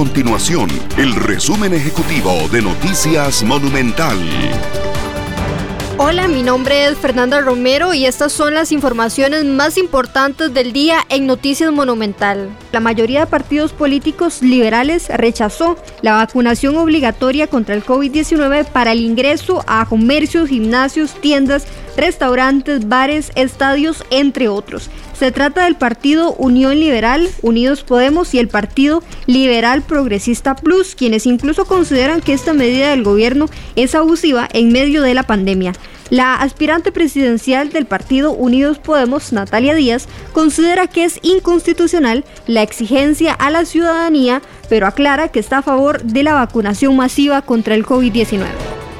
continuación el resumen ejecutivo de Noticias Monumental. Hola, mi nombre es Fernanda Romero y estas son las informaciones más importantes del día en Noticias Monumental. La mayoría de partidos políticos liberales rechazó la vacunación obligatoria contra el COVID-19 para el ingreso a comercios, gimnasios, tiendas, restaurantes, bares, estadios, entre otros. Se trata del partido Unión Liberal, Unidos Podemos y el partido Liberal Progresista Plus, quienes incluso consideran que esta medida del gobierno es abusiva en medio de la pandemia. La aspirante presidencial del partido Unidos Podemos, Natalia Díaz, considera que es inconstitucional la exigencia a la ciudadanía, pero aclara que está a favor de la vacunación masiva contra el COVID-19.